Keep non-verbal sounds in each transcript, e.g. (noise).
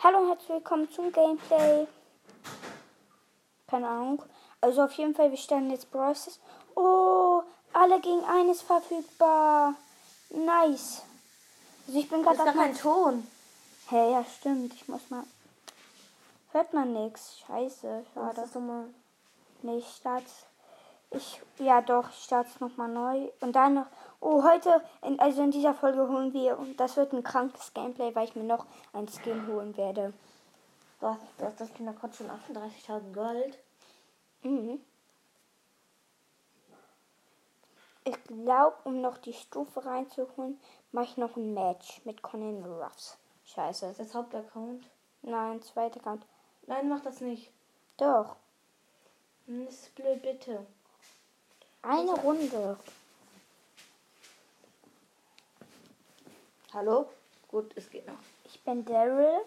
Hallo und herzlich willkommen zum Gameplay. Keine Ahnung. Also auf jeden Fall, wir stellen jetzt Bros. Oh, alle gegen eines verfügbar. Nice. Also ich bin Das gerade ist gar kein Ton. Hä, hey, ja stimmt. Ich muss mal. Hört man nichts. Scheiße, schade. Das nochmal. Nee, ich starte. Ich, ja doch, ich starte es nochmal neu. Und dann noch. Oh, heute, in, also in dieser Folge holen wir, und das wird ein krankes Gameplay, weil ich mir noch ein Skin holen werde. Was? Du hast das Kinderkotz schon 38.000 Gold. Mhm. Ich glaube, um noch die Stufe reinzuholen, mache ich noch ein Match mit Conan Ruffs. Scheiße. Das ist das Hauptaccount. Nein, zweiter Account. Nein, mach das nicht. Doch. Hm, Das ist blöd, bitte. Eine Runde. Hallo? Gut, es geht noch. Ich bin Daryl.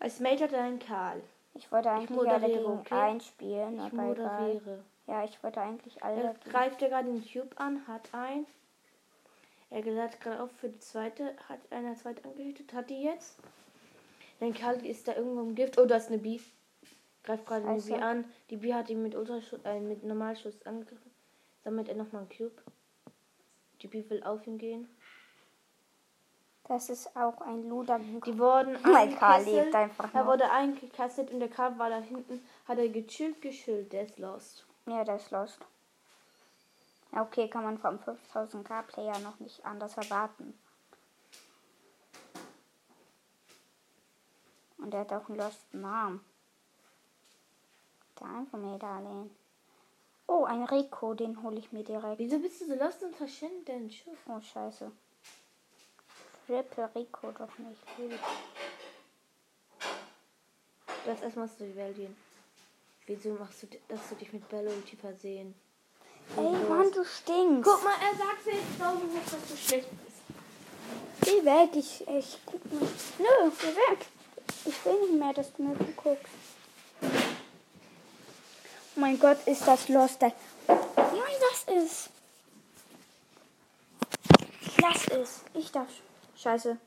Als er einen Karl. Ich wollte eigentlich moderiere, alle gegen okay? einspielen, Ich moderiere. Ja, ich wollte eigentlich alle. Er greift ja gerade den Cube an, hat ein. Er geladet gerade auf für die zweite, hat eine zweite angehittet, hat die jetzt. Dann Karl ist da irgendwo im Gift. Oh, da ist eine B. Greift gerade eine B an. Die B hat ihn mit Ultraschuss, äh, mit Normalschuss angegriffen. Sammelt er nochmal einen Cube. Die B will auf ihn gehen. Das ist auch ein Luder. Die wurden (laughs) Mein eingekesselt. lebt einfach Er noch. wurde eingekasselt und der Karl war da hinten. Hat er gechillt, geschillt. Der ist lost. Ja, der ist lost. Ja, okay, kann man vom 5000k Player noch nicht anders erwarten. Und er hat auch einen losten Namen. Der Infometer-Alien. Oh, ein Rico, den hole ich mir direkt. Wieso bist du so lost und verschwendet deinen Schuss? Oh, scheiße. Triple Rico doch nicht. Will. Du hast erstmal zu die Welt gehen. Wieso machst du, dass du dich mit Bello Ulti versehen? Ey, Mann, du stinkst. Guck mal, er sagt jetzt tausend Mal, dass du schlecht bist. Geh weg, ich, ich guck mal. Nö, geh weg. Ich will nicht mehr, dass du mir guckst. Oh mein Gott, ist das Lost. Nein, das ist. Lass es. Ich darf. Scheiße.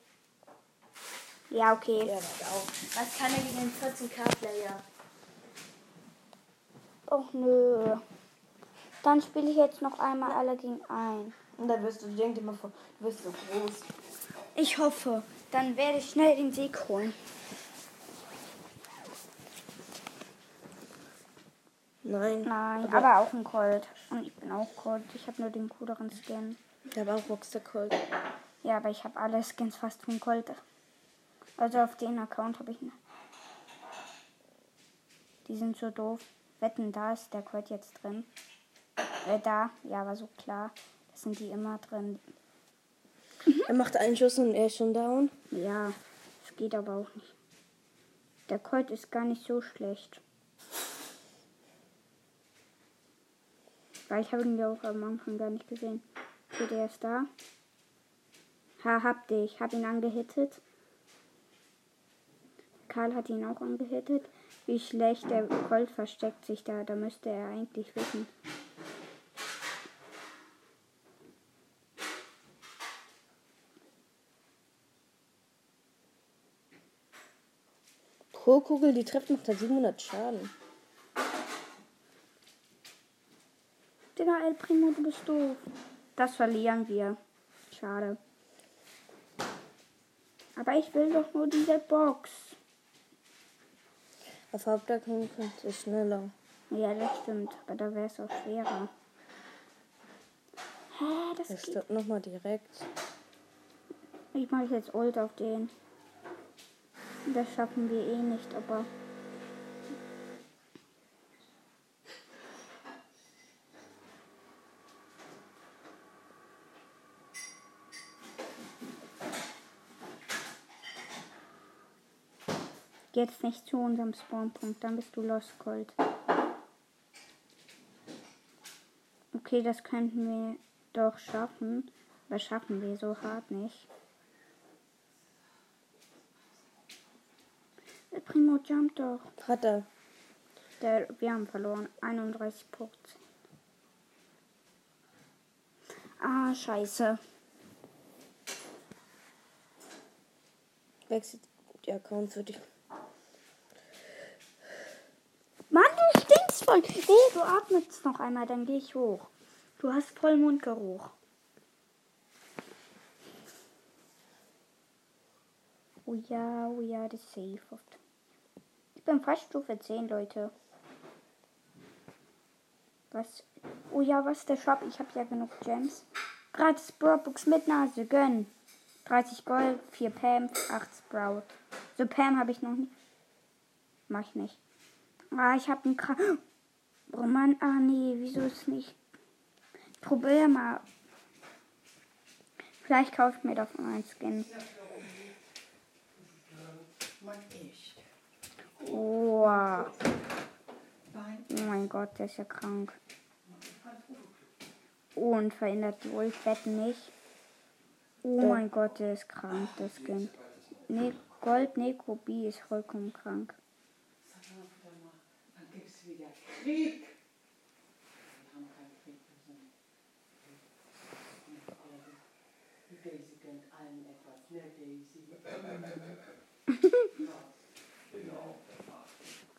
Ja, okay. Ja, das auch. Was kann er gegen den 14k-Player? Oh nö. Dann spiele ich jetzt noch einmal alle gegen ein. Und dann wirst du, denk dir mal vor, du wirst so groß. Ich hoffe. Dann werde ich schnell den Sieg holen. Nein. Nein, aber, auch ein Colt. Und ich bin auch Colt. Ich habe nur den cooleren Skin. Ich habe auch Boxer Colt. Ja, aber ich habe alle Skins fast von Colt. Also auf den Account habe ich. ne- Die sind so doof. Wetten, da ist der Colt jetzt drin. Äh, da. Ja, war so klar. Das sind die immer drin. Er macht einen Schuss und er ist schon down. Ja, es geht aber auch nicht. Der Colt ist gar nicht so schlecht. Weil ich habe ihn ja auch am Anfang gar nicht gesehen. Okay, der ist da. Ha, hab dich. Hab ihn angehittet. Karl hat ihn auch angehittet. Wie schlecht der Colt versteckt sich da. Da müsste er eigentlich wissen. Pro Kugel, die trifft, macht er 700 Schaden. Primo, du bist doof. Das verlieren wir. Schade. Aber ich will doch nur diese Box. Auf Hauptaccount kommt es schneller. Ja, das stimmt. Aber da wäre es auch schwerer. Hä, das geht. stirbt nochmal direkt. Ich mache jetzt Ult auf den. Das schaffen wir eh nicht, aber. Jetzt nicht zu unserem Spawnpunkt, dann bist du Lost Gold. Okay, das könnten wir doch schaffen. Aber schaffen wir so hart nicht. Der Primo jump doch. Hat er. Der, wir haben verloren. 31 Prozent. Ah, scheiße. Wechselt die Accounts würde ich. Mann, du stinkst voll. Nee, du atmest noch einmal, dann gehe ich hoch. Du hast voll Mundgeruch. Oh ja, oh ja, das ist safe. Ich bin fast Stufe 10, Leute. Was? Oh ja, was ist der Shop? Ich habe ja genug Gems. Gratis Brawlbooks mit Nase, gönn. 30 Gold, 4 Pam, 8 Sprout. So Pam habe ich noch nicht. Mach ich nicht. Ah, ich habe einen Kra Oh Mann, ah nee, wieso ist nicht? Probier mal. Vielleicht kaufe ich mir davon ein Skin. Oh, oh mein Gott, der ist ja krank. Oh, und verändert die Wolfwetten nicht. Oh Doch. mein Gott, der ist krank, das Skin. Ne Gold Neko B ist vollkommen krank. Sag mal wieder mal, dann gibt es wieder Krieg. Wir haben keinen Krieg. Die Daisy gönnt allen etwas, ne Daisy?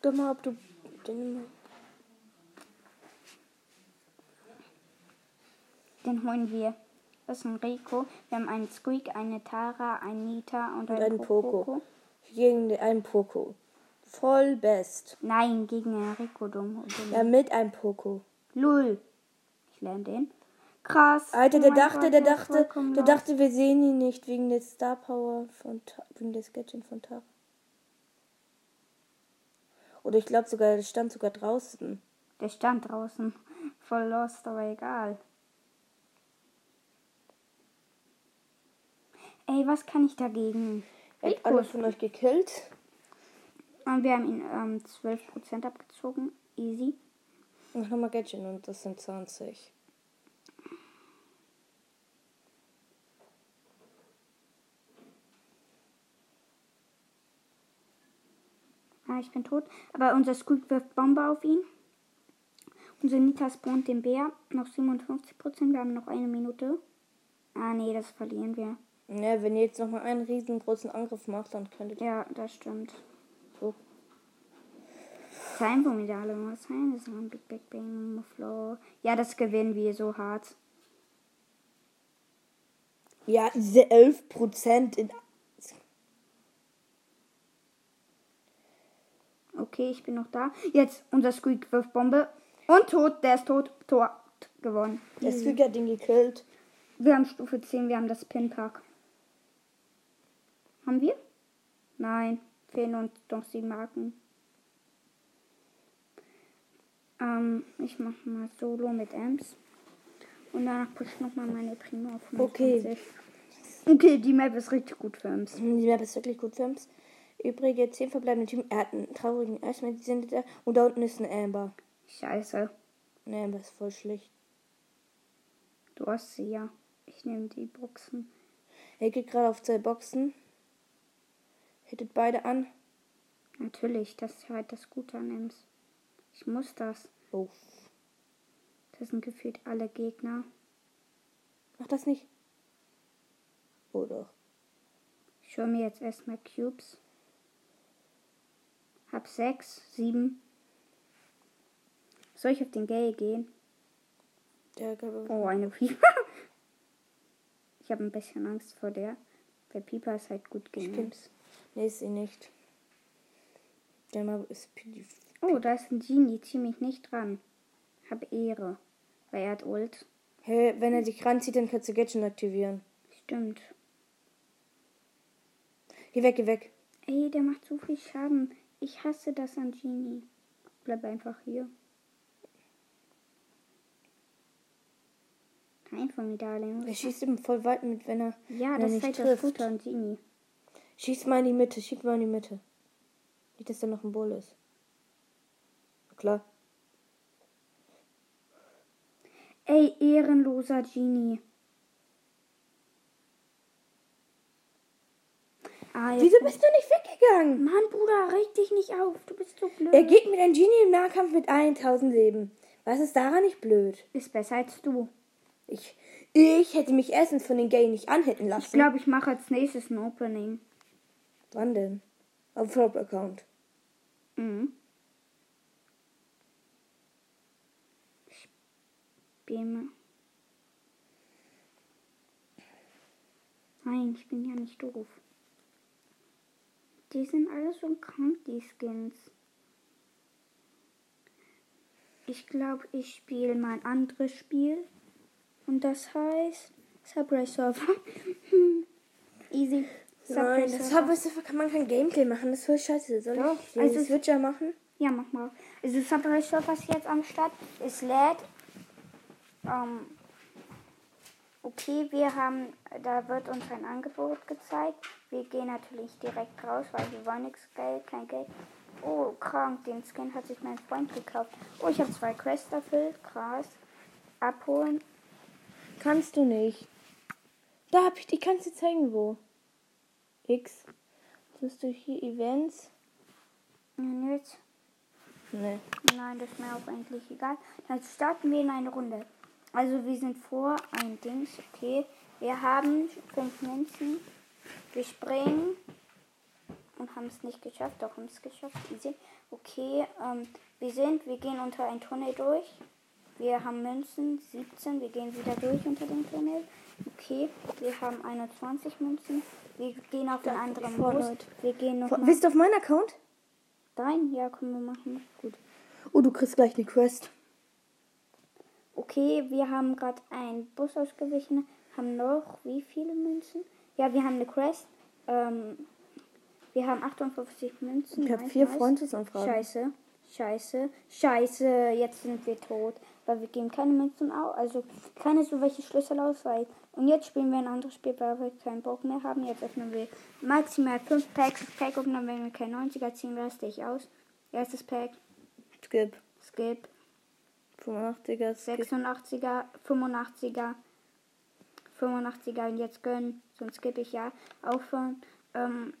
Guck mal, ob du den. Den holen wir. Das ist ein Rico. Wir haben einen Squeak, eine Tara, einen Nita und, Und einen einen Poco. Poco. Gegen einen Poco. Voll best. Nein, gegen Rico dumm. Ja, mit einem Poco. Lull. Ich lerne den. Krass. Alter, Oh der mein dachte, Gott, der dachte, der dachte, wir sehen ihn nicht wegen der Star Power von wegen des Gadget von Tara. Oder ich glaube sogar, der stand sogar draußen. Der stand draußen. Voll lost, aber egal. Ey, was kann ich dagegen? Er hat alle von euch gekillt. Und wir haben ihn ähm, 12% abgezogen. Easy. Mach nochmal Gadget und das sind 20. Ah, ich bin tot. Aber unser Squeak wirft Bombe auf ihn. Unser Nita spawnt den Bär. Noch 57%. Wir haben noch eine Minute. Ah, nee, das verlieren wir. Ja, wenn ihr jetzt nochmal einen riesengroßen Angriff macht, dann könntet ihr. Ja, das stimmt. So. Sein Formidale muss sein. Das ist ein Big Big Bang Flow. Ja, das gewinnen wir so hart. Ja, diese 11% in. Okay, ich bin noch da. Jetzt unser Squeak wirft Bombe. Und tot. Der ist tot. Tor. Gewonnen. Der Squeak hat ihn gekillt. Wir haben Stufe 10. Wir haben das Pinpack. Haben wir? Nein. Fehlen uns noch sieben Marken. Ähm, ich mache mal Solo mit Ems. Und danach push ich nochmal meine Primo auf 25. Okay. Okay, die Map ist richtig gut für Ems. Die Map ist wirklich gut für uns. Übrige 10 verbleibende Team. Er hat einen traurigen Eismann, die sind da. Und da unten ist ein Amber. Scheiße. Ein Amber ist voll schlecht. Du hast sie ja. Ich nehme die Boxen. Er geht gerade auf zwei Boxen. Hittet beide an. Natürlich, das ist halt das Gute an Ems. Ich muss das. Oh. Das sind gefühlt alle Gegner. Mach das nicht. Oh doch. Ich hole mir jetzt erstmal Cubes. Hab sechs, sieben. Soll ich auf den Gay gehen? Der gab Oh, eine Pieper. ich habe ein bisschen Angst vor der. Der Pieper ist halt gut gegen Stimmt. Ems. Ist sie nicht. Der Map ist Oh, da ist ein Genie. Zieh mich nicht dran. Hab Ehre. Weil er hat Ult. Hä, wenn er dich ranzieht, dann kannst du Gadget aktivieren. Stimmt. Geh weg, geh weg. Ey, der macht so viel Schaden. Ich hasse das an Genie. Bleib einfach hier. Kein Formidable. Er schießt ihm voll weit mit, wenn er, Ja, wenn er das ist nicht halt das trifft. Gute an Genie. Schieß mal in die Mitte, schieß mal in die Mitte. Nicht, dass da noch ein Bull ist. Klar. Ey, ehrenloser Genie. Ah, Wieso bist du nicht weggegangen? Mann, Bruder, reg dich nicht auf. Du bist so blöd. Er geht mit einem Genie im Nahkampf mit 1000 Leben. Was ist daran nicht blöd? ist besser als du. Ich, ich hätte mich erstens von den Gay nicht anhitten lassen. Ich glaube, ich mache als nächstes ein Opening. Wann denn? Auf Flop-Account. Mhm. Spiel mal. Nein, ich bin ja nicht doof. Die sind alle so krank, die Skins. Ich glaube, ich spiele mal ein anderes Spiel. Und das heißt Subway Surfer. (laughs) Easy. Nein, das Subway Surfer kann man kein Gameplay machen. Das ist voll scheiße. Soll Doch, ich also Switcher machen? Ja, mach mal. Also Subway Surfer ist jetzt am Start. Es lädt. Ähm, okay, wir haben, da wird uns ein Angebot gezeigt. Wir gehen natürlich direkt raus, weil wir wollen nichts Geld, kein Geld. Oh, krank, den Skin hat sich mein Freund gekauft. Oh, ich habe zwei Quests erfüllt, krass. Abholen. Kannst du nicht. Da hab ich, ich kann es dir zeigen, wo. X. Tust du hier Events? Und jetzt? Nee. Nein, das ist mir auch eigentlich egal. Dann starten wir in eine Runde. Also wir sind vor ein Dings, okay. Wir haben fünf Münzen. Wir springen und haben es nicht geschafft. Doch, haben es geschafft. Easy. Okay, ähm, wir sind, wir gehen unter ein Tunnel durch. Wir haben Münzen, 17. Wir gehen wieder durch unter den Tunnel. Okay, wir haben 21 Münzen. Wir gehen auf den anderen. Leute. Wir gehen noch Vor- Bist du auf meinem Account? rein. Ja, können wir machen. Gut. Oh, du kriegst gleich eine Quest. Okay, wir haben gerade einen Bus ausgewichen. Haben noch wie viele Münzen? Ja, wir haben eine Quest. Ähm, wir haben 58 Münzen. Ich habe vier. Freundesanfragen. Scheiße, scheiße, scheiße. Jetzt sind wir tot. Weil wir geben keine Münzen aus. Also keine so welche Schlüssel aus. Weil und jetzt spielen wir ein anderes Spiel, weil wir keinen Bock mehr haben. Jetzt öffnen wir maximal 5 Packs. Das Pack öffnen, wenn wir kein 90er ziehen, raste ich aus. Erstes Pack. Skip. Skip. 85er. Skip. 86er, 85er, 85er und jetzt gönnen, sonst skippe ich ja. Aufhören. Ähm,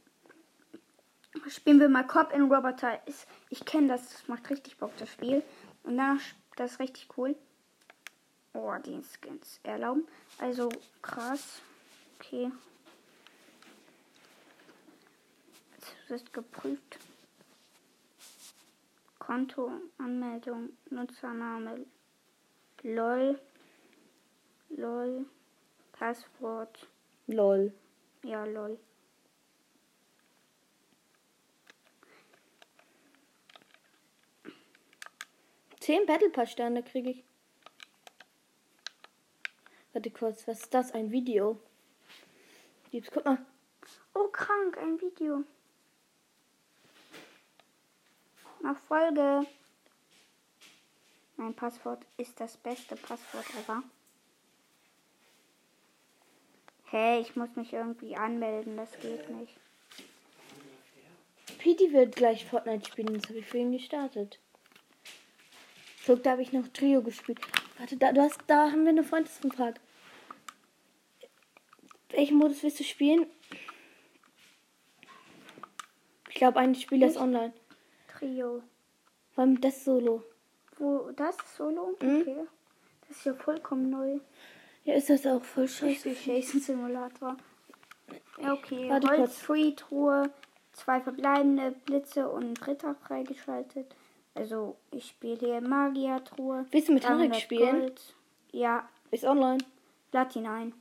spielen wir mal Cop in Roboter. Ist, ich kenne das, das macht richtig Bock, das Spiel. Und danach, das ist richtig cool. Oh, die Skins erlauben. Also krass. Okay. Es ist geprüft. Konto, Anmeldung, Nutzername, LOL, LOL, Passwort, Lol. ja, LOL. Zehn Battle Pass Sterne kriege ich. Warte kurz, was ist das? Ein Video. Gibt's, guck mal. Oh, krank, ein Video. Nach Folge. Mein Passwort ist das beste Passwort ever. Hey, ich muss mich irgendwie anmelden, das geht nicht. Petey wird gleich Fortnite spielen, das habe ich für ihn gestartet. So, da habe ich noch Trio gespielt. Warte, da, du hast, da haben wir eine Freundesanfrage. Welchen Modus willst du spielen? Ich glaube, ein Spiel ist online. Trio. Allem das Solo. Wo, das ist Solo? Mhm. Okay. Das ist ja vollkommen neu. Ja, ist das auch voll scheiße. Jason Simulator. Ja, okay. Warte Holz. Free, Truhe, zwei verbleibende Blitze und ein dritter freigeschaltet. Also, ich spiele hier Magier-Truhe. Willst du mit Henrik 300 spielen? Gold. Ja, Ist online. Platin ein.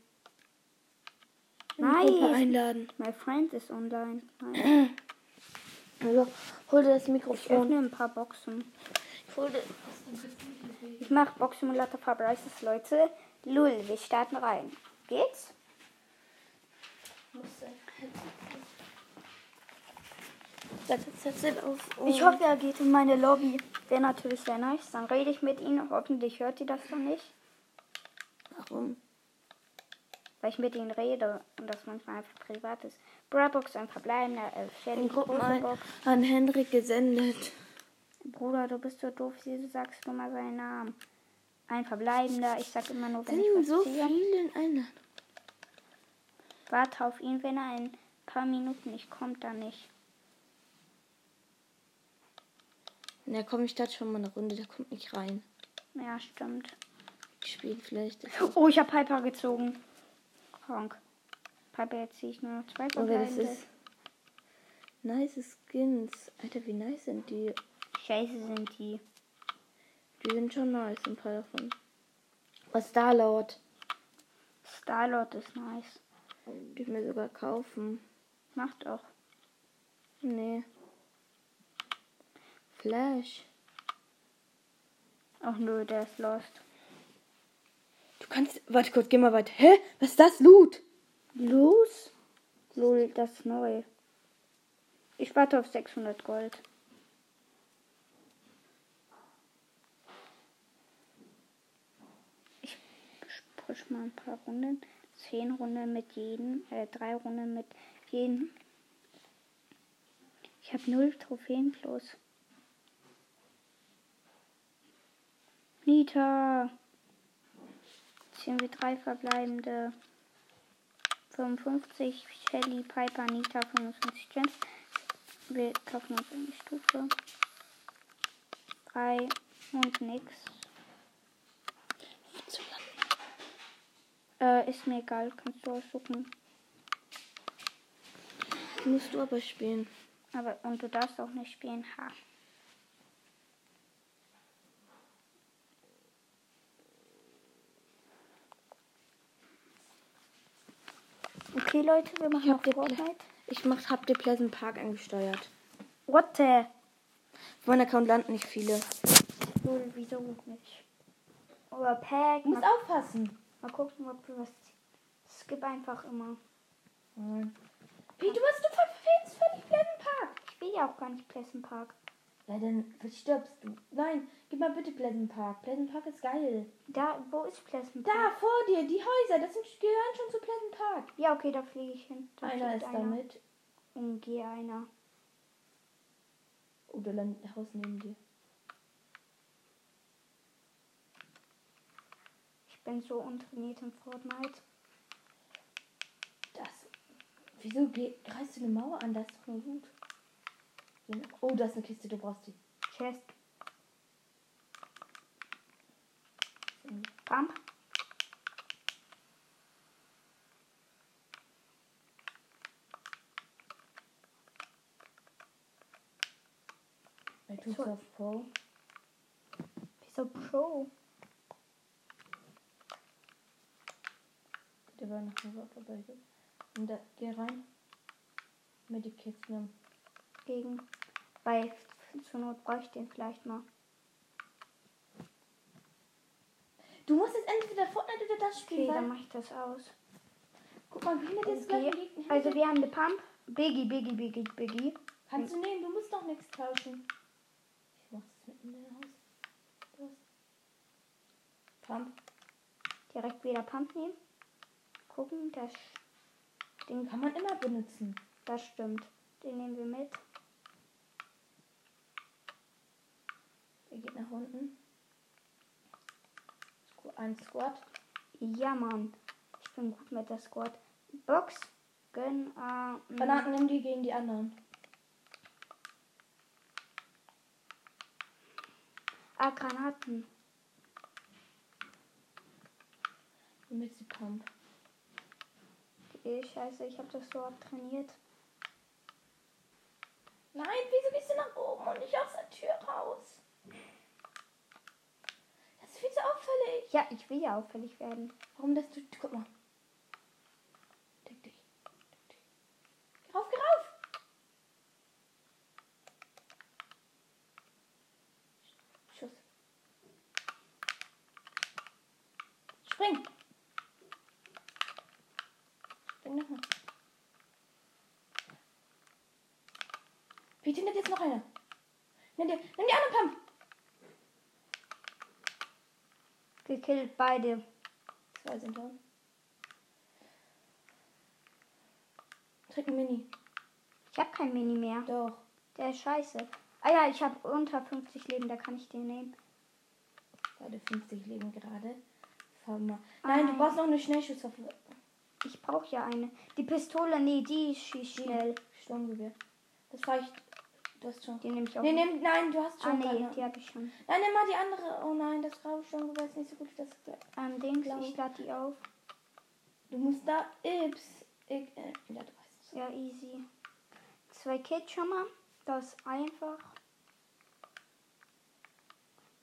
Nice. einladen. My friend ist online. Nice. (clears throat) Also, hol dir das Ich Mikrofon. öffne ein paar Boxen. Ich hol dir. Ich Box Simulator Fabrices, Leute. Lull, wir starten rein. Geht's? Ich hoffe, er geht in meine Lobby. Wäre natürlich sehr nice. Dann rede ich mit ihm. Hoffentlich hört ihr das dann nicht. Warum? Weil ich mit ihm rede und das manchmal einfach privat ist. Brabox, ein verbleibender, elf Shelly, Den Gruppen große ein, Box. an Henrik gesendet. Bruder, du bist so doof, wieso sagst du mal seinen Namen? Ein verbleibender, ich sag immer nur, wenn Sind ich was so ziehe. viele Einladungen. Warte auf ihn, wenn er in ein paar Minuten nicht kommt, dann nicht. Na komm, ich starte schon mal eine Runde, der kommt nicht rein. Ja, stimmt. Ich spiele vielleicht. Oh, ich habe Piper gezogen. Krank. Piper, jetzt ziehe ich nur noch zwei Oh, wer das verbleibende. ist. Nice Skins. Alter, wie nice sind die? Scheiße sind die. Die sind schon nice, ein paar davon. Was Starlord? Starlord ist nice. Die ich mir sogar kaufen. Macht auch. Nee. Flash. Auch nur der ist lost. Kannst. Warte kurz, geh mal weiter. Hä? Was ist das? Loot? Los? Lol, das ist neu. Ich warte auf 600 Gold. Ich push mal ein paar Runden. 10 Runden mit jedem, äh, 3 Runden mit jedem. Ich habe null Trophäen plus. Nita. Ziehen wir drei verbleibende. 55, Shelly, Piper, Nita, 55 Gems. Wir kaufen uns eine Stufe. 3 und nix. Äh, ist mir egal, kannst du aussuchen. Musst du aber spielen. Aber, und du darfst auch nicht spielen, ha. Okay, Leute, wir machen noch Fortnite. Ich mach, hab dir Pleasant Park angesteuert. What the? Meinem Account landen nicht viele. Null, wieso nicht? Oder Pack. Du musst Mal, aufpassen. mal gucken, ob du was. Skip einfach immer. Nein. Wie, du bist du verfehlst völlig Pleasant Park. Ich will ja auch gar nicht Pleasant Park. Ja, dann stirbst du. Nein, gib mal bitte Pleasant Park. Pleasant Park ist geil. Da, wo ist Pleasant Da, Park? vor dir, die Häuser, das sind, gehören schon zu Pleasant Park. Ja, okay, da fliege ich hin. Da Einer ist damit. Und gehe einer. Oder landet ein Haus neben dir. Ich bin so untrainiert in Fortnite. Das. Wieso geh, greifst du eine Mauer an? Das ist doch nur gut. Oh, da ist eine Kiste, du brauchst die. Chest. Pump. Tools So. of Pro. Wieso Pro? Der war noch mal vorbei. Und da, geh rein. Medikits nehmen. Gegen. Weil zur Not bräuchte ich den vielleicht mal. Du musst jetzt entweder Fortnite oder das Okay, spielen. dann weil, mache ich das aus. guck mal, dir ist Okay. gleich. Also wir haben eine Pump. Biggie, Biggie, Biggie, Biggie. Kannst du nehmen, du musst doch nichts tauschen. Ich mach das mitten in dein Haus. Das. Pump. Direkt wieder Pump nehmen. Gucken, das Ding, Kann man immer benutzen. das stimmt. Den nehmen wir mit. Er geht nach unten. Ein Squad. Ja, Mann. Ich bin gut mit der Squad. Box. Gönn. Äh, Granaten nimm die gegen die anderen. Ah, Granaten. Jetzt die Pump. Eh, scheiße, ich habe das so abtrainiert. Nein, wieso gehst du nach oben und nicht aus der Tür raus? Das ist viel zu auffällig. Ja, ich will ja auffällig werden. Warum das du. Guck mal. Deck dich. Geh rauf, geh rauf! Schuss. Spring! Spring nochmal. Wie dir jetzt noch einer? Nimm, dir, nimm die andere Pump! Gekillt beide. Zwei sind down. Trick Mini. Ich habe kein Mini mehr. Doch. Der ist scheiße. Ah ja, ich habe unter 50 Leben, da kann ich den nehmen. Beide 50 leben gerade. Mal. Nein, du brauchst noch eine Schnellschusswaffe. Ich brauche ja eine. Die Pistole, nee, die schießt schnell. Sturmgewehr. Das reicht. Du hast schon. Die nehme ich auch. Nee, nehm, nein, du hast ah, schon. nee, keine. die habe ich schon. Nein, nimm mal die andere. Oh nein, das graue Sturmgewehr ist nicht so gut. Das, Ähm, Dings, Blau. ich lade die auf. du musst da. Ips. Ich, äh, ja, du weißt es. Ja, easy. zwei Kids schon mal. Das ist einfach.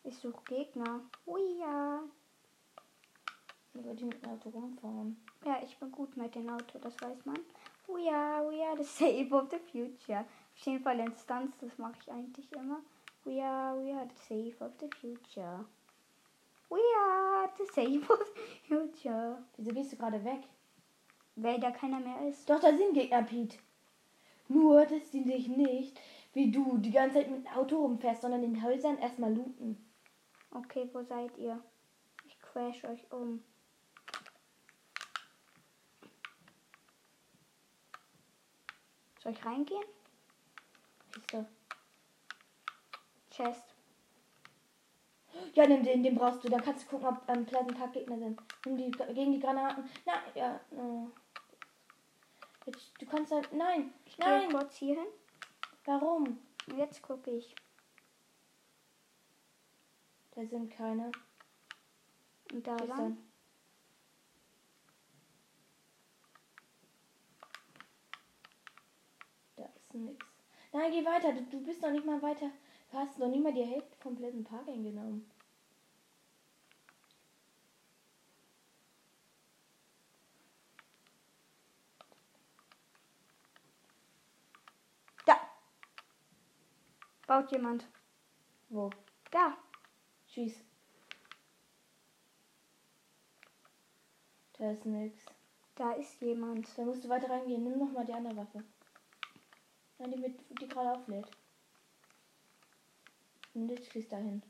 Ich suche Gegner. Ui, ja. Über die mit dem Auto rumfahren. Ja, ich bin gut mit dem Auto, das weiß man. We are, we are the save of the future. Auf jeden Fall Instanz, das mache ich eigentlich immer. We are, we are the save of the future. We are the save of the future. Wieso gehst du gerade weg? Weil da keiner mehr ist. Doch, da sind Gegner, Pete. Nur, dass die sich nicht, wie du, die ganze Zeit mit dem Auto rumfährst, sondern in den Häusern erstmal looten. Okay, wo seid ihr? Ich crash euch um. Soll ich reingehen? Du? Chest. Ja, nimm den, den brauchst du. Dann kannst du gucken, ob am Pleasant Park Gegner sind. Nimm die gegen die Granaten. Na, ja. No. Jetzt, du kannst halt. Nein, Ich nein. kurz hier hin. Warum? Jetzt gucke ich. Da sind keine. Und da lang. Da ist nix. Nein, geh weiter. Du, du bist noch nicht mal weiter. Du hast noch nicht mal die Hälfte vom Pleasant Park eingenommen. Da. Baut jemand. Wo? Da. Schieß. Da ist nix. Da ist jemand. Da musst du weiter reingehen. Nimm noch mal die andere Waffe. Nein, die, mit, die gerade auflädt. Und jetzt schießt dahin.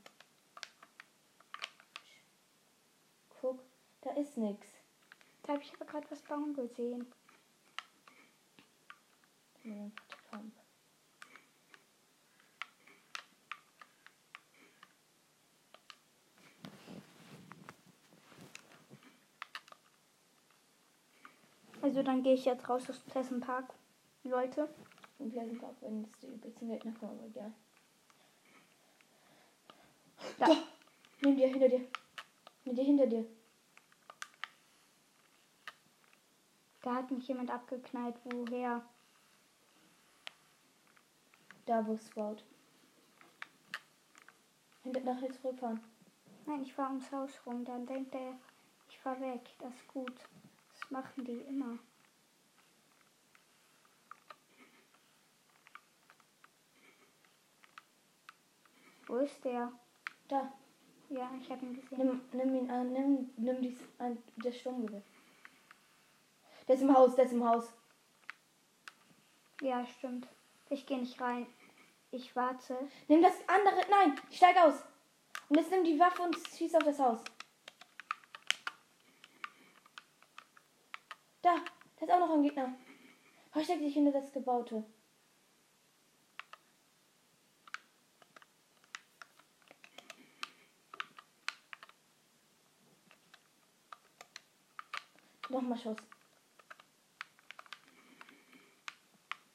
Guck, da ist nix. Da habe ich aber gerade was bauen gesehen. Ja. Also dann gehe ich jetzt raus aus Pleasant Park. Leute. Und wir sind auch, wenn es die übelsten Gegner kommen, aber egal. Da. Nimm dir, hinter dir. Nimm dir, hinter dir. Da hat mich jemand abgeknallt. Woher? Da, wo es baut. Hinter, nach jetzt zurückfahren. Nein, ich fahre ums Haus rum. Dann denkt er, ich fahre weg. Das ist gut. Das machen die immer. Wo ist der? Da. Ja, ich habe ihn gesehen. Nimm, nimm ihn an, nimm, nimm dies, an, das Sturmgewehr. Der ist im Haus, der ist im Haus. Ja, stimmt. Ich gehe nicht rein. Ich warte. Nimm das andere, nein, steig aus. Und jetzt nimm die Waffe und schieß auf das Haus. Da, da ist auch noch ein Gegner. Versteck dich hinter das Gebaute. Nochmal Schuss.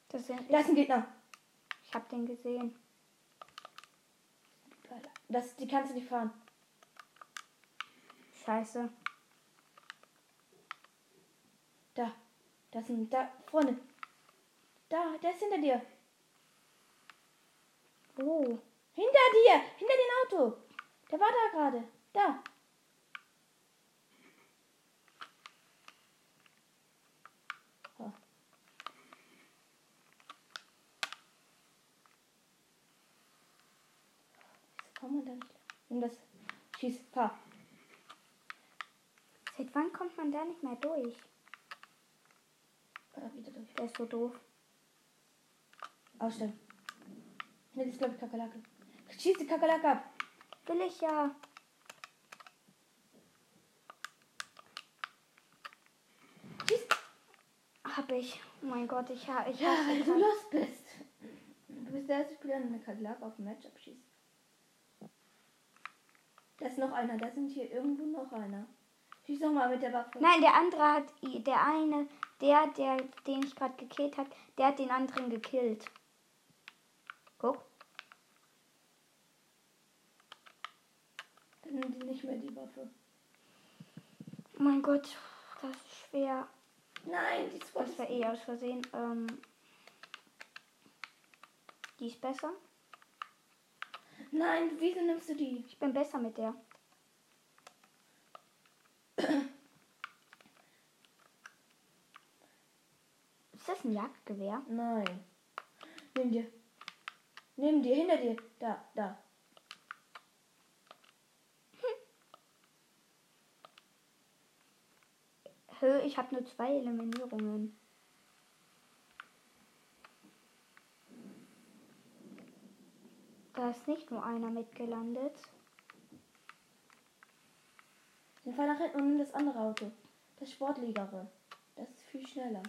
Das sind, Da ist ein Gegner. ich habe den gesehen. Das, die kannst du nicht fahren. Scheiße. Da. Das sind da vorne. Da, der ist hinter dir. Wo? Hinter dir! Hinter dem Auto! Der war da gerade. Da. Oh. Wieso kommt man da nicht? Nimm das. Schieß. Fahr. Seit wann kommt man da nicht mehr durch? Fahr wieder durch. Der ist so doof. Ausstellen. Hinter dir ist, glaube ich, Kakerlake. Schieß die Kakerlake ab. Will ich ja. Schieß. Hab ich. Oh mein Gott, ich, ha ich Ja, weil du los bist. Du bist der erste Spieler, der eine Kakerlake auf dem Match abschießt. Da ist noch einer. Da sind hier irgendwo noch einer. Schieß doch mal mit der Waffe. Nein, der andere hat, der eine, der, der, den ich gerade gekillt hat, der hat den anderen gekillt. Guck. Dann nimm die nicht mehr die Waffe. Oh mein Gott, das ist schwer. Nein, die Das war eh aus Versehen. Ähm, Die ist besser. Nein, wieso nimmst du die? Ich bin besser mit der. Ist das ein Jagdgewehr? Nein. Nimm dir. Nimm dir, hinter dir. Da, da. Hö, ich habe nur zwei Eliminierungen. Da ist nicht nur einer mitgelandet. Dann fahr nach hinten und nimm das andere Auto. Das sportligere. Das ist viel schneller.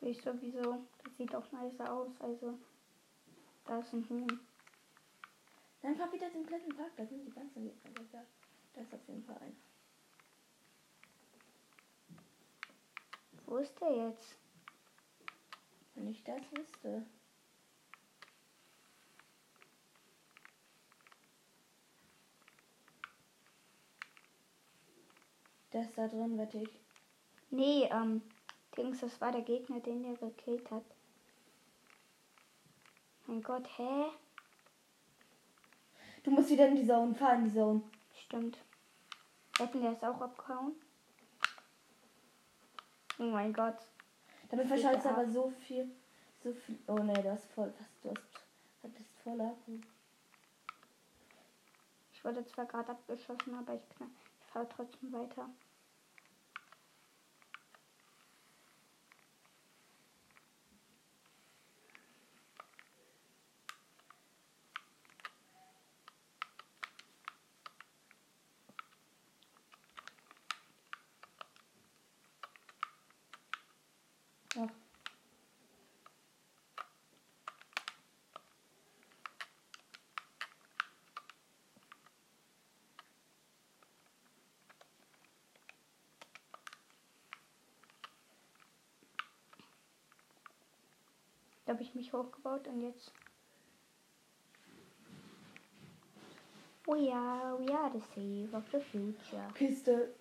Ich sowieso. Das sieht auch nicer aus. Also, da ist ein Huhn. Dann fahr wieder zum kleinen Park. Da sind die ganzen Gegner. Da, da ist auf jeden Fall einer. Wo ist der jetzt? Wenn ich das wüsste. Der ist da drin, wette ich. Nee, ähm, Dings, das war der Gegner, den er gekillt hat. Mein Gott, hä? Du musst wieder in die Zone. Fahr in die Zone. Stimmt. Hätten wir es auch abgehauen? Oh mein Gott. Damit verschallst du ab. aber so viel. So viel. Oh ne, du hast voll. Was, du hast. Hattest voll Akku. Ich wurde zwar gerade abgeschossen, aber ich, ich fahre trotzdem weiter. Da habe ich mich hochgebaut und jetzt. We are, we are the save of the future. Kiste.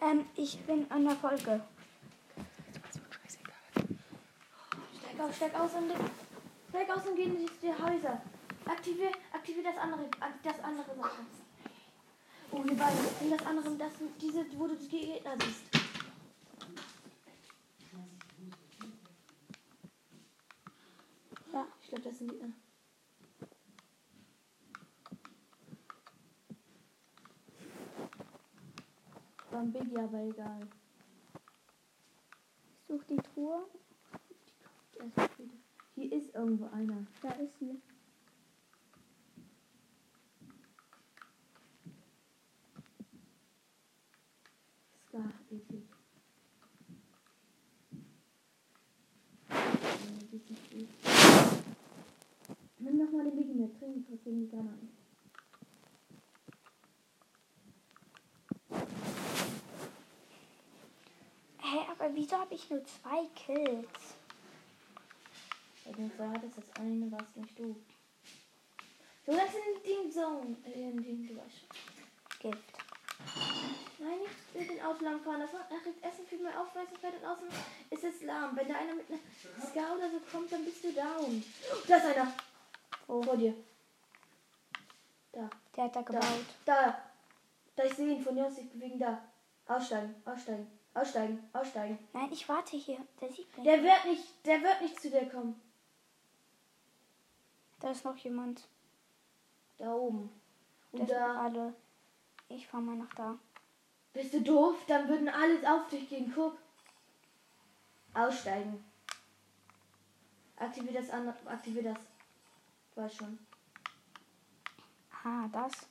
Ähm, ich bin an der Folge. Steig aus, steig aus und steig aus und geh in die, die Häuser. Aktivier, aktivier das andere, das andere Sache. Oh, hier beide. Nimm das andere, das, diese, wo du die Gegner siehst. Ja. Ich glaube, das sind Gegner. War ein Biggie, aber egal. Ich suche die Truhe. Hier ist irgendwo einer. Da ist sie. Ska, eklig. Ja, die ist nicht gut. Nimm noch mal den Biggie mit. Trink kurz gegen die Granaten. Hä, aber wieso habe ich nur zwei Kills? Weil du so hattest, das eine warst nicht du. Du hast in den Zone. Äh, in den, du weißt schon. Gift. Nein, nicht mit den Auto langfahren. Das macht Essen viel mehr Aufmerksamkeit und außen ist es lahm. Wenn da einer mit einer Ska oder so kommt, dann bist du down. Oh, da ist einer. Wo? Vor dir. Da. Der hat da Da. gebaut. Da. Da, ich sehe ihn von hier aus sich bewegen. Da. Aussteigen, aussteigen, aussteigen, aussteigen. Nein, ich warte hier. Der sieht mich. Der wird nicht, der wird nicht zu dir kommen. Da ist noch jemand. Da oben. Und da. gerade. Ich fahr mal nach da. Bist du doof? Dann würden alles auf dich gehen. Guck. Aussteigen. Aktivier das andere. Aktivier das. Du weißt schon. Ah, das.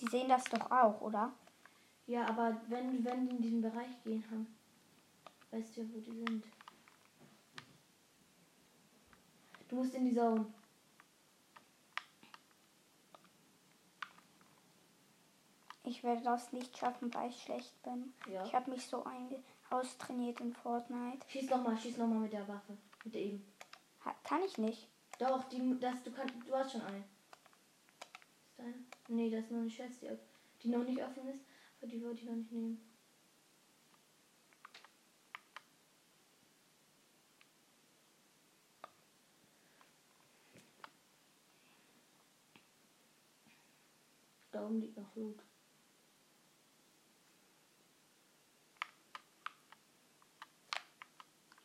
Die sehen das doch auch, oder? Ja, aber wenn, wenn die in diesen Bereich gehen haben, weißt du ja, wo die sind. Du musst in die Zone. Ich werde das nicht schaffen, weil ich schlecht bin. Ja. Ich habe mich so austrainiert in Fortnite. Schieß nochmal, schieß nochmal mit der Waffe. Mit der eben. Ha kann ich nicht. Doch, die, das, du kannst, du hast schon eine. Ist eine? Nee, das ist noch eine Chest, die, die noch nicht offen ist, aber die wollte ich noch nicht nehmen. Da oben liegt noch Loot.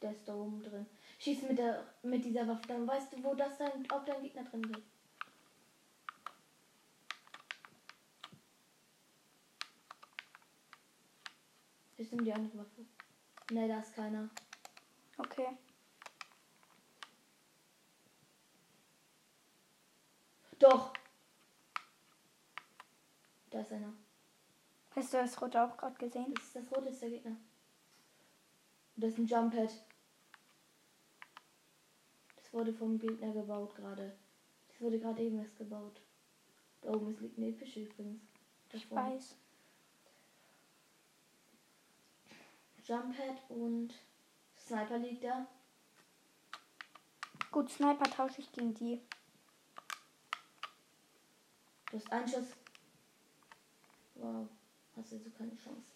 Der ist da oben drin. Schieß mit, der, mit dieser Waffe, dann weißt du, wo das dein, ob dein Gegner drin ist. Nehme die andere Waffe. Ne, da ist keiner. Okay. Doch! Da ist einer. Hast du das Rote auch gerade gesehen? Das ist das rote ist der Gegner. Das ist ein Jump Pad. Das wurde vom Gegner gebaut gerade. Das wurde gerade eben erst gebaut. Da oben ist liegt eine epische übrigens. Da Ich weiß. Jump Pad und Sniper liegt da. Gut, Sniper tausche ich gegen die. Du hast einen Schuss. Wow. Hast also keine Chance.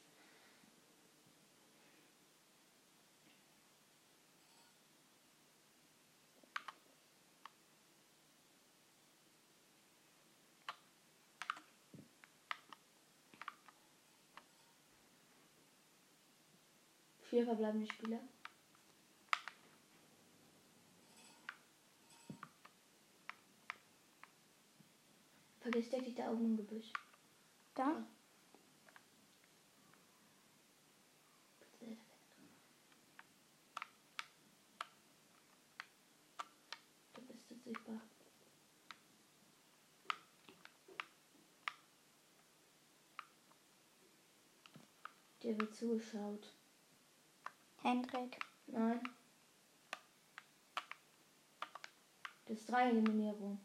Vier verbleibende Spieler. Versteck dich da oben im Gebüsch. Da? Du bist jetzt sichtbar. Dir wird zugeschaut. Hendrik. Nein. Das ist drei Eliminierung.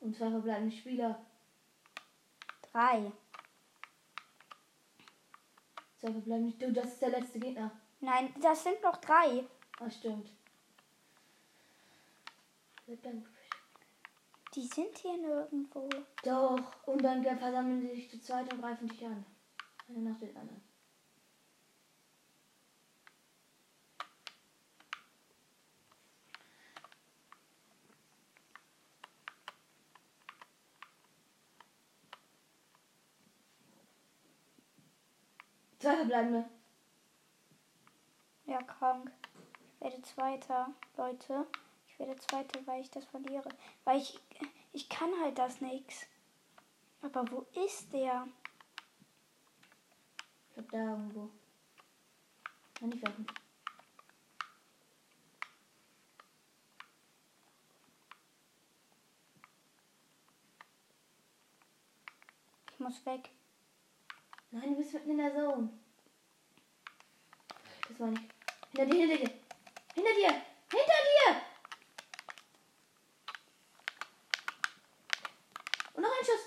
Und zwei verbleibende Spieler. Drei. Zwei verbleibende. Du, das ist der letzte Gegner. Nein, das sind noch drei. Ah, stimmt. Die sind hier nirgendwo. Doch. Und dann versammeln sie sich zu zweit und greifen dich an. Einer nach den anderen. Zwei verbleibende. Ja, krank. Ich werde Zweiter, Leute. Ich werde Zweiter, weil ich das verliere. Weil ich, ich kann halt das nix. Aber wo ist der? Ich glaube da irgendwo. Kann nicht werfen. Ich muss weg. Nein, du bist mitten in der Zone. Das war nicht. Hinter dir, hinter dir. Hinter dir! Hinter dir! Und noch ein Schuss.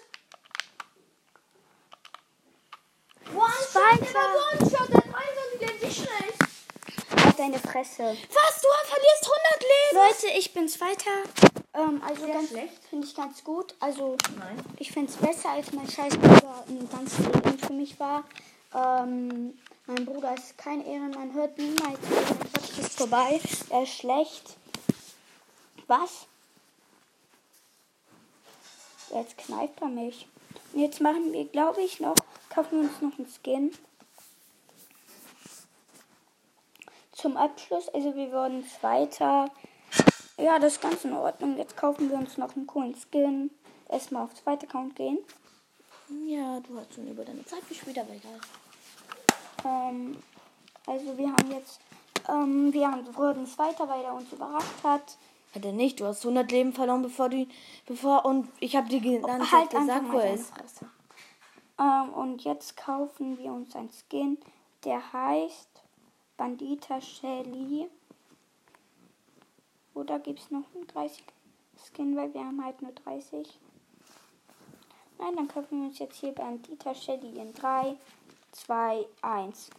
One-Shot, Zweiter. der war One-Shot, der hat rein, der sich schnell. Auf deine Fresse. Was? Du verlierst 100 Leben! Leute, ich bin Zweiter. Ähm, also Sehr ganz schlecht. finde ich ganz gut. Also Nein. ich finde es besser, als mein scheiß Bruder ein ganzes Leben für mich war. Ähm, mein Bruder ist kein Ehrenmann, hört niemals. Mein Podcast ist vorbei. Er ist schlecht. Was? Jetzt kneift er mich. Und jetzt machen wir, glaube ich, noch, kaufen wir uns noch einen Skin. Zum Abschluss, also wir wurden Zweiter. Ja, das ist ganz in Ordnung. Jetzt kaufen wir uns noch einen coolen Skin. Erstmal auf zweiter Account gehen. Ja, du hast schon über deine Zeit gespielt, aber egal. Ähm, also wir haben jetzt, ähm, wir haben, wurden Zweiter, weil er uns überrascht hat. Hat er nicht. Du hast 100 Leben verloren, bevor du bevor, und ich habe dir genannt, halt gesagt, wo er ist. Ähm, und jetzt kaufen wir uns einen Skin, der heißt Bandita Shelly. Oder gibt es noch einen 30 Skin, weil wir haben halt nur 30. Nein, dann kaufen wir uns jetzt hier Bandita Shelly in 3, 2, 1.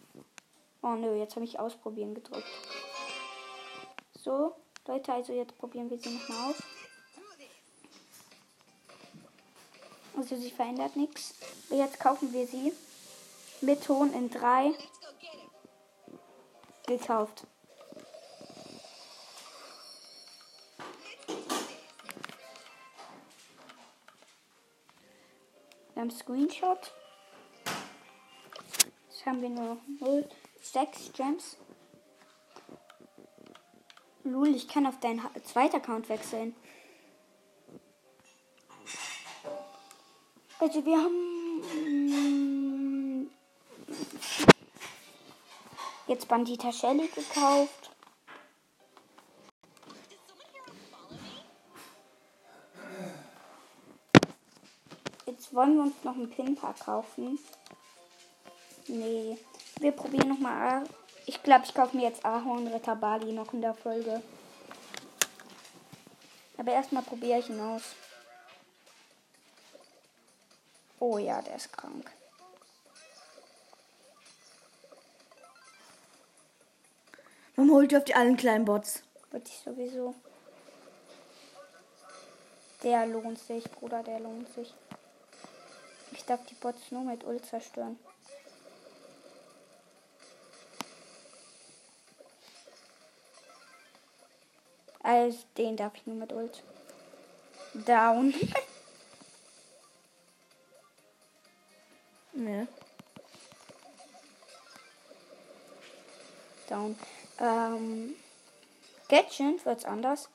Oh nö, jetzt habe ich ausprobieren gedrückt. So, Leute, also jetzt probieren wir sie nochmal aus. Also sie verändert nichts. Jetzt kaufen wir sie. Mit Ton in 3. Gekauft. Wir haben Screenshot. Jetzt haben wir nur 0, 6 Gems. Lul, ich kann auf deinen zweiten Account wechseln. Also wir haben mm, jetzt Bandita Shelly gekauft. Jetzt wollen wir uns noch einen Pin-Pack kaufen. Nee, wir probieren noch mal. Ich glaube, ich kaufe mir jetzt Ahornritter Bali noch in der Folge. Aber erstmal probiere ich ihn aus. Oh ja, der ist krank. Warum holt ihr auf die allen kleinen Bots? Würde ich sowieso. Der lohnt sich, Bruder, der lohnt sich. Ich darf die Bots nur mit Ult zerstören. Also den darf ich nur mit Ult. Down. (laughs) Ne. Down. Ähm. Gadget wird's anders.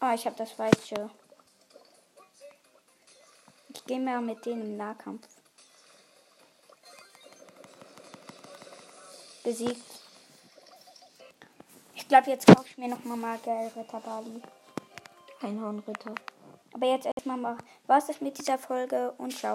Ah, ich habe das falsche. Ich gehe mal mit denen im Nahkampf. Besiegt. Ich glaube, jetzt kaufe ich mir noch mal Magel Ritter Bali. Einhornritter. Aber jetzt erstmal mal, was ist mit dieser Folge und ciao.